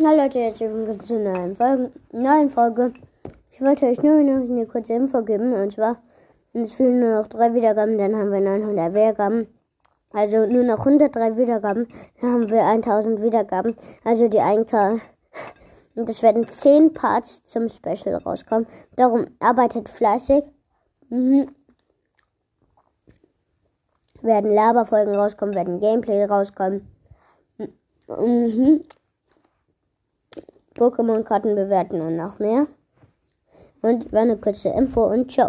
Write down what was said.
Na Leute, jetzt willkommen zu einer neuen Folge. Neuen Folge. Ich wollte euch nur noch eine kurze Info geben. Und zwar, es fehlen nur noch drei Wiedergaben, dann haben wir 900 Wiedergaben. Also nur noch 103 Wiedergaben, dann haben wir 1000 Wiedergaben. Also die 1K. Und es werden 10 Parts zum Special rauskommen. Darum arbeitet fleißig. Mhm. Werden Laberfolgen rauskommen, werden Gameplay rauskommen. Mhm. Pokémon-Karten bewerten und noch mehr. Und war eine kurze Info und ciao.